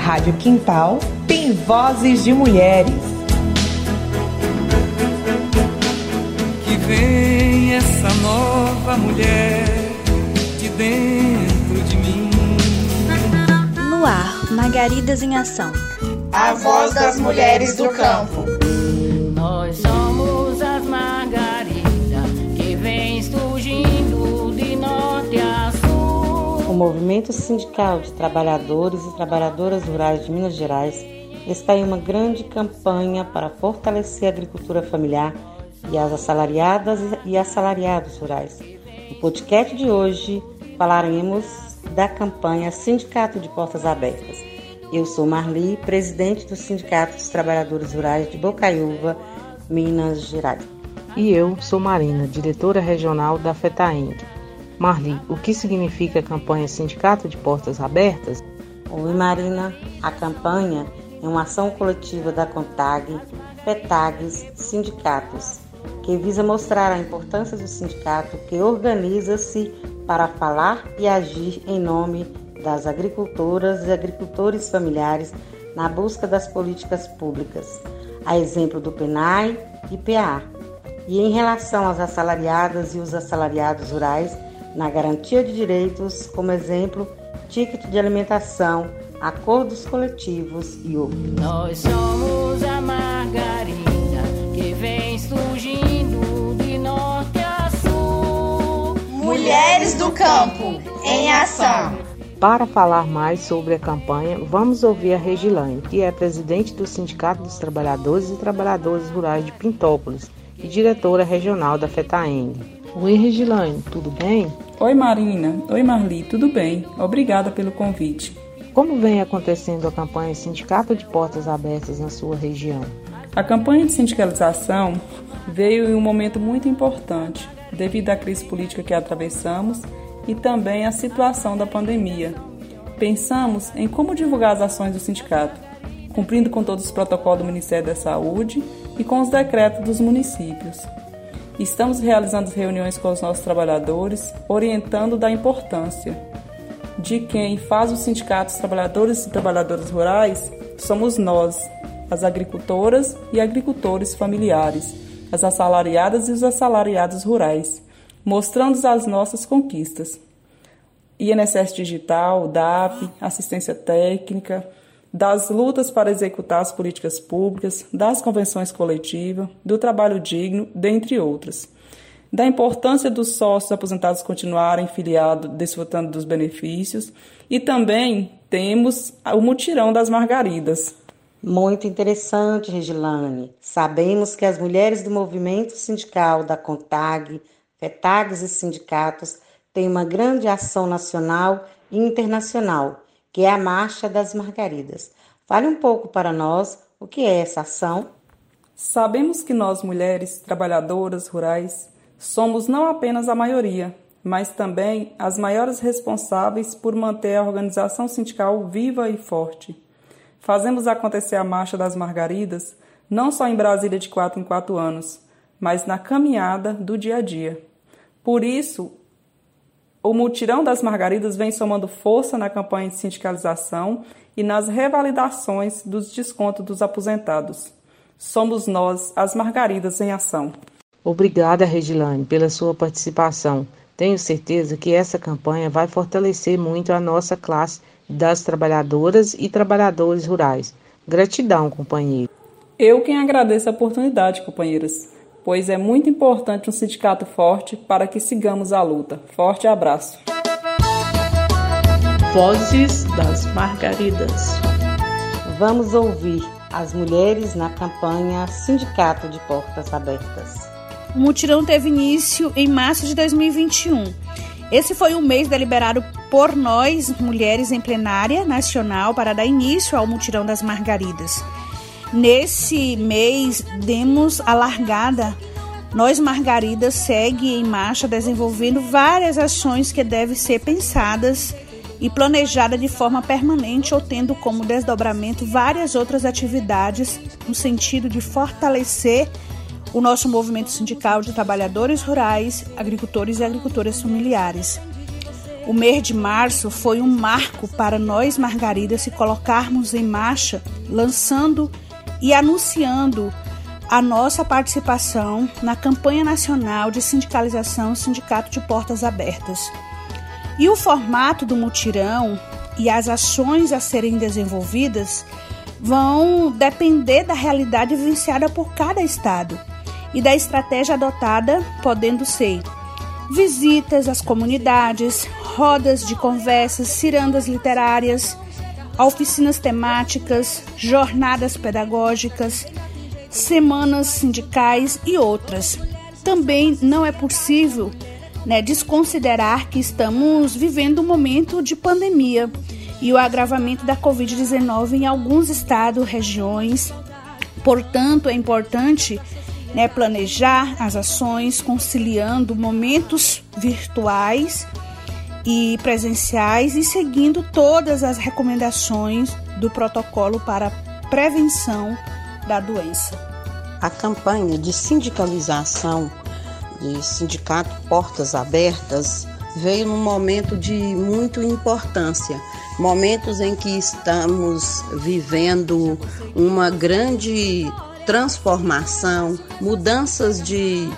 Rádio Quintal tem vozes de mulheres. Que vem essa nova mulher de dentro de mim. No ar, Margaridas em Ação. A voz das mulheres do campo. Nós somos Movimento Sindical de Trabalhadores e Trabalhadoras Rurais de Minas Gerais está em uma grande campanha para fortalecer a agricultura familiar e as assalariadas e assalariados rurais. No podcast de hoje falaremos da campanha Sindicato de Portas Abertas. Eu sou Marli, presidente do Sindicato dos Trabalhadores Rurais de Bocaiúva, Minas Gerais. E eu sou Marina, diretora regional da FETAENG. Marli, o que significa a campanha Sindicato de Portas Abertas? Oi Marina, a campanha é uma ação coletiva da CONTAG, FETAGs, sindicatos, que visa mostrar a importância do sindicato que organiza-se para falar e agir em nome das agricultoras e agricultores familiares na busca das políticas públicas, a exemplo do PENAI e PA, e em relação às assalariadas e os assalariados rurais, na garantia de direitos, como exemplo, ticket de alimentação, acordos coletivos e outros. Nós somos a margarida que vem surgindo de norte a sul. Mulheres do campo em ação. Para falar mais sobre a campanha, vamos ouvir a Regilane, que é presidente do Sindicato dos Trabalhadores e Trabalhadoras Rurais de Pintópolis e diretora regional da FETAENG. Oi, Regilane, tudo bem? Oi, Marina. Oi, Marli, tudo bem? Obrigada pelo convite. Como vem acontecendo a campanha Sindicato de Portas Abertas na sua região? A campanha de sindicalização veio em um momento muito importante, devido à crise política que atravessamos e também à situação da pandemia. Pensamos em como divulgar as ações do sindicato, cumprindo com todos os protocolos do Ministério da Saúde e com os decretos dos municípios. Estamos realizando reuniões com os nossos trabalhadores, orientando da importância de quem faz os sindicatos trabalhadores e trabalhadoras rurais somos nós, as agricultoras e agricultores familiares, as assalariadas e os assalariados rurais, mostrando as nossas conquistas. INSS Digital, DAP, assistência técnica, das lutas para executar as políticas públicas, das convenções coletivas, do trabalho digno, dentre outras. Da importância dos sócios aposentados continuarem filiados, desfrutando dos benefícios, e também temos o mutirão das margaridas. Muito interessante, Regilane. Sabemos que as mulheres do movimento sindical da CONTAG, FETAGs e sindicatos têm uma grande ação nacional e internacional que é a Marcha das Margaridas. Fale um pouco para nós o que é essa ação. Sabemos que nós, mulheres trabalhadoras rurais, somos não apenas a maioria, mas também as maiores responsáveis por manter a organização sindical viva e forte. Fazemos acontecer a Marcha das Margaridas não só em Brasília de quatro em quatro anos, mas na caminhada do dia a dia. Por isso, o mutirão das margaridas vem somando força na campanha de sindicalização e nas revalidações dos descontos dos aposentados. Somos nós, as margaridas em ação. Obrigada, Regilane, pela sua participação. Tenho certeza que essa campanha vai fortalecer muito a nossa classe das trabalhadoras e trabalhadores rurais. Gratidão, companheiro. Eu quem agradeço a oportunidade, companheiras pois é muito importante um sindicato forte para que sigamos a luta. Forte abraço. Vozes das Margaridas. Vamos ouvir as mulheres na campanha Sindicato de Portas Abertas. O mutirão teve início em março de 2021. Esse foi um mês deliberado por nós, mulheres em plenária nacional, para dar início ao mutirão das Margaridas. Nesse mês, demos a largada. Nós, Margaridas, segue em marcha desenvolvendo várias ações que devem ser pensadas e planejadas de forma permanente ou tendo como desdobramento várias outras atividades no sentido de fortalecer o nosso movimento sindical de trabalhadores rurais, agricultores e agricultoras familiares. O mês de março foi um marco para nós, Margaridas, se colocarmos em marcha, lançando e anunciando a nossa participação na campanha nacional de sindicalização Sindicato de Portas Abertas. E o formato do mutirão e as ações a serem desenvolvidas vão depender da realidade vivenciada por cada estado e da estratégia adotada, podendo ser visitas às comunidades, rodas de conversas, cirandas literárias, oficinas temáticas, jornadas pedagógicas, semanas sindicais e outras. Também não é possível né, desconsiderar que estamos vivendo um momento de pandemia e o agravamento da Covid-19 em alguns estados, regiões. Portanto, é importante né, planejar as ações conciliando momentos virtuais e presenciais e seguindo todas as recomendações do protocolo para prevenção da doença. A campanha de sindicalização de Sindicato Portas Abertas veio num momento de muita importância, momentos em que estamos vivendo uma grande transformação, mudanças de,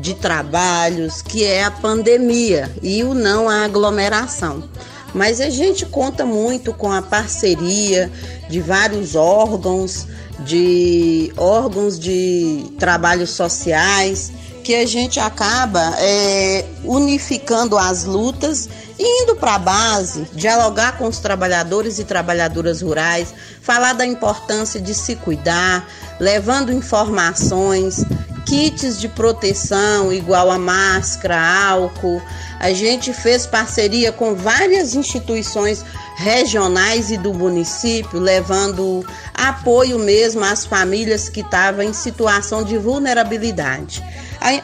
de trabalhos, que é a pandemia e o não a aglomeração. Mas a gente conta muito com a parceria de vários órgãos, de órgãos de trabalhos sociais, que a gente acaba é, unificando as lutas indo para a base, dialogar com os trabalhadores e trabalhadoras rurais, falar da importância de se cuidar, levando informações, kits de proteção igual a máscara, álcool. A gente fez parceria com várias instituições regionais e do município, levando apoio mesmo às famílias que estavam em situação de vulnerabilidade.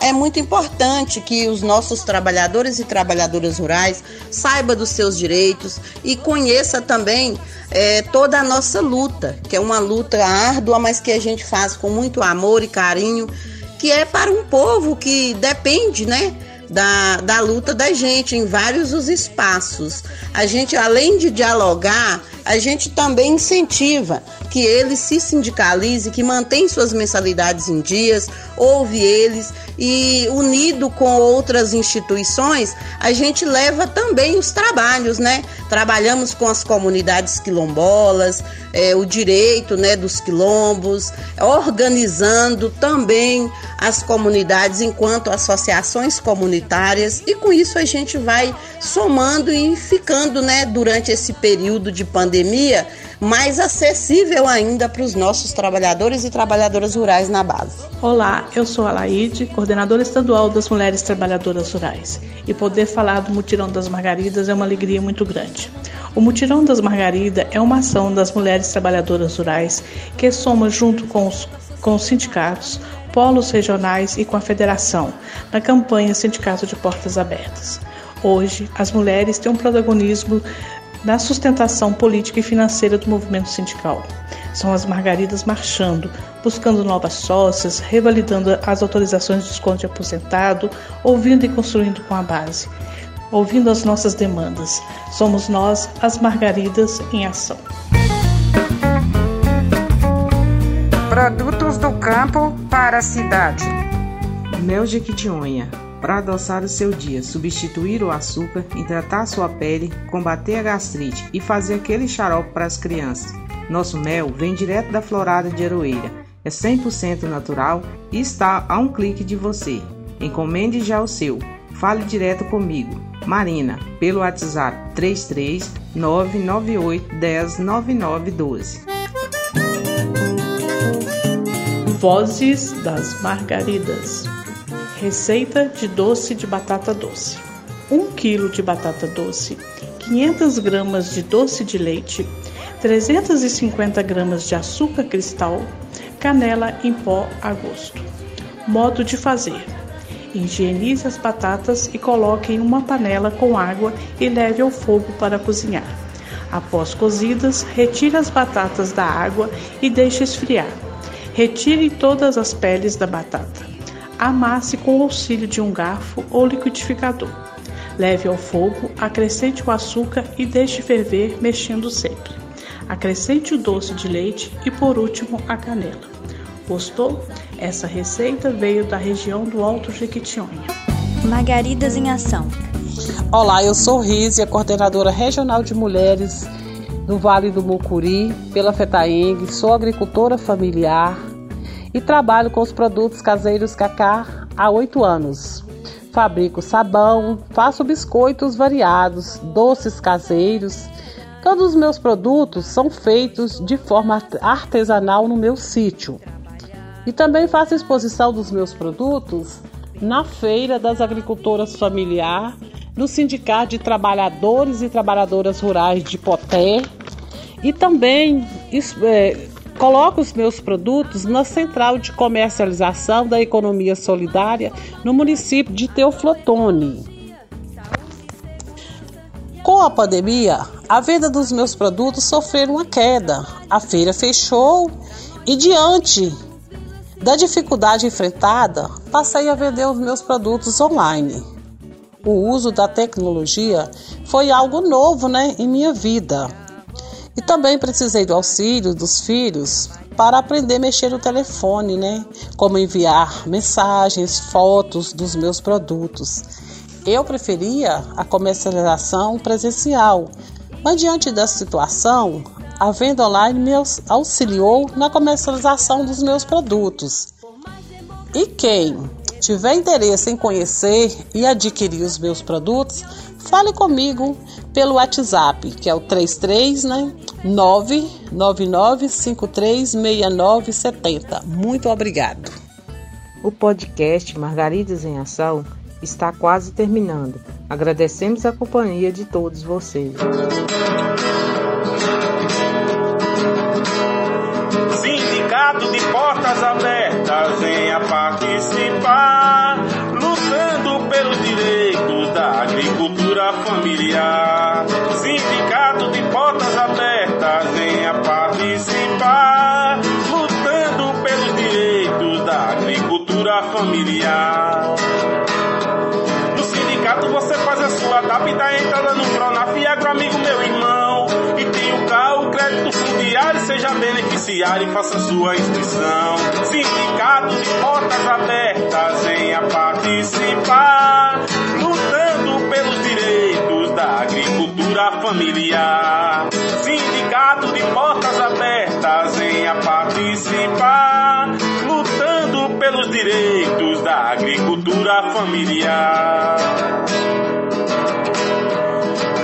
É muito importante que os nossos trabalhadores e trabalhadoras rurais saibam dos seus direitos e conheça também é, toda a nossa luta, que é uma luta árdua, mas que a gente faz com muito amor e carinho, que é para um povo que depende, né? Da, da luta da gente em vários os espaços. A gente, além de dialogar, a gente também incentiva que eles se sindicalizem, que mantêm suas mensalidades em dias, ouve eles e unido com outras instituições, a gente leva também os trabalhos, né? Trabalhamos com as comunidades quilombolas, é, o direito né, dos quilombos, organizando também as comunidades enquanto associações comunitárias e com isso a gente vai somando e ficando né, durante esse período de pandemia mais acessível ainda para os nossos trabalhadores e trabalhadoras rurais na base. Olá, eu sou a Laide, coordenadora estadual das Mulheres Trabalhadoras Rurais, e poder falar do Mutirão das Margaridas é uma alegria muito grande. O Mutirão das Margaridas é uma ação das mulheres trabalhadoras rurais que soma junto com os, com os sindicatos, polos regionais e com a federação, na campanha Sindicato de Portas Abertas. Hoje, as mulheres têm um protagonismo na sustentação política e financeira do movimento sindical. São as margaridas marchando, buscando novas sócias, revalidando as autorizações de desconto de aposentado, ouvindo e construindo com a base, ouvindo as nossas demandas. Somos nós, as margaridas, em ação. Produtos do campo para a cidade. Mel de Quitionha para adoçar o seu dia, substituir o açúcar, hidratar sua pele, combater a gastrite e fazer aquele xarope para as crianças. Nosso mel vem direto da florada de Aroeira, é 100% natural e está a um clique de você. Encomende já o seu. Fale direto comigo, Marina, pelo WhatsApp 33 998 10 9912. Vozes das Margaridas Receita de doce de batata doce: 1 kg de batata doce, 500 gramas de doce de leite, 350 gramas de açúcar cristal, canela em pó a gosto. Modo de fazer: Higienize as batatas e coloque em uma panela com água e leve ao fogo para cozinhar. Após cozidas, retire as batatas da água e deixe esfriar. Retire todas as peles da batata. Amasse com o auxílio de um garfo ou liquidificador. Leve ao fogo, acrescente o açúcar e deixe ferver, mexendo sempre. Acrescente o doce de leite e, por último, a canela. Gostou? Essa receita veio da região do Alto Jequitinhonha. Margaridas em Ação. Olá, eu sou Rízia, coordenadora regional de mulheres do Vale do Mucuri, pela FETAENG, sou agricultora familiar e trabalho com os produtos caseiros Cacá há oito anos. Fabrico sabão, faço biscoitos variados, doces caseiros. Todos os meus produtos são feitos de forma artesanal no meu sítio. E também faço exposição dos meus produtos na Feira das Agricultoras Familiar, no Sindicato de Trabalhadores e Trabalhadoras Rurais de Poté. E também é, Coloco os meus produtos na central de comercialização da economia solidária no município de Teoflotone. Com a pandemia, a venda dos meus produtos sofreu uma queda. A feira fechou e diante da dificuldade enfrentada, passei a vender os meus produtos online. O uso da tecnologia foi algo novo, né, em minha vida. E também precisei do auxílio dos filhos para aprender a mexer no telefone, né? Como enviar mensagens, fotos dos meus produtos. Eu preferia a comercialização presencial, mas diante da situação, a venda online me auxiliou na comercialização dos meus produtos. E quem tiver interesse em conhecer e adquirir os meus produtos, fale comigo pelo WhatsApp, que é o 33, né? 999536970. Muito obrigado. O podcast Margaridas em Ação está quase terminando. Agradecemos a companhia de todos vocês. Sindicato de Portas Abertas venha participar, lutando pelos direitos da agricultura familiar. Sindicato de Portas Abertas venha participar, lutando pelos direitos da agricultura familiar. Sindicato você faz a sua DAP dá entrada no Pronaf e amigo meu irmão. E tem o carro, crédito fundiário, seja beneficiário e faça sua inscrição. Sindicato de portas abertas, venha participar, lutando pelos direitos da agricultura familiar. Sindicato de portas abertas, venha participar, pelos direitos da agricultura familiar.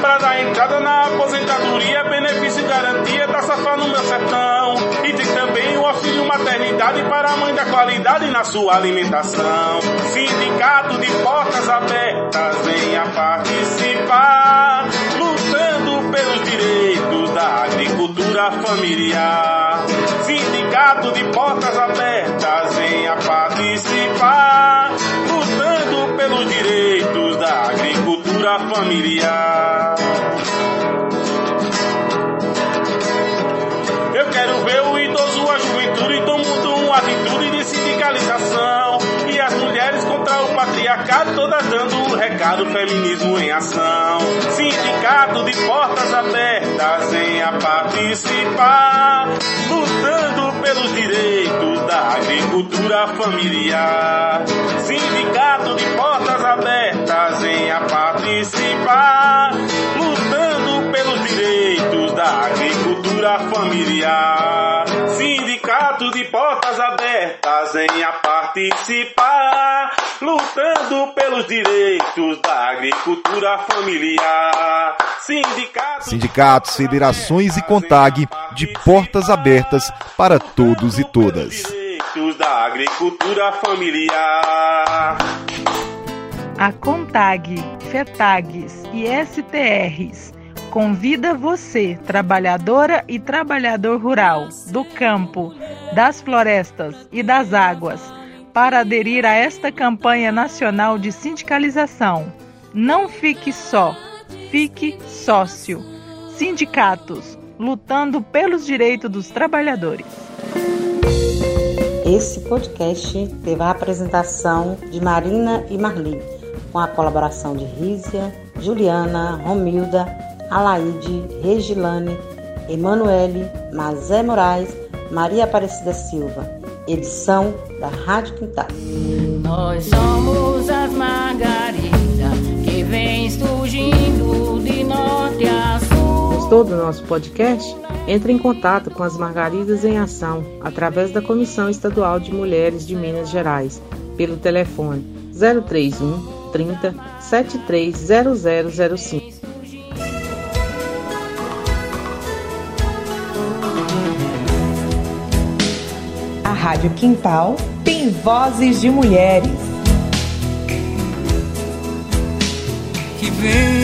Para dar entrada na aposentadoria, benefício e garantia da safra no meu sertão. E tem também o auxílio maternidade para a mãe da qualidade na sua alimentação. Sindicato de portas abertas, venha participar, lutando pelos direitos da agricultura familiar. Sindicato de portas abertas, venha participar, lutando pelos direitos da agricultura familiar. Eu quero ver o idoso, a juventude tomando uma atitude de sindicalização. E as mulheres contra o patriarcado, todas dando o recado feminismo em ação. Sindicato de portas abertas, venha participar, lutando pelos direitos da agricultura familiar. Sindicato de portas abertas, venha participar, lutando pelos direitos da agricultura familiar. De portas abertas, venha participar, lutando pelos direitos da agricultura familiar. Sindicato Sindicatos, federações e CONTAG de portas abertas para todos e todas. direitos da agricultura familiar. A CONTAG, FETAGs e STRs convida você, trabalhadora e trabalhador rural, do campo, das florestas e das águas, para aderir a esta campanha nacional de sindicalização. Não fique só, fique sócio. Sindicatos, lutando pelos direitos dos trabalhadores. Esse podcast teve a apresentação de Marina e Marli. com a colaboração de Rízia, Juliana, Romilda, Alaide, Regilane, Emanuele, Mazé Moraes, Maria Aparecida Silva. Edição da Rádio Quintal. Nós somos as margaridas que vem surgindo de norte a sul. Gostou do nosso podcast? Entre em contato com as Margaridas em Ação através da Comissão Estadual de Mulheres de Minas Gerais pelo telefone 031 30 730005. Rádio Quintal tem vozes de mulheres. Que vem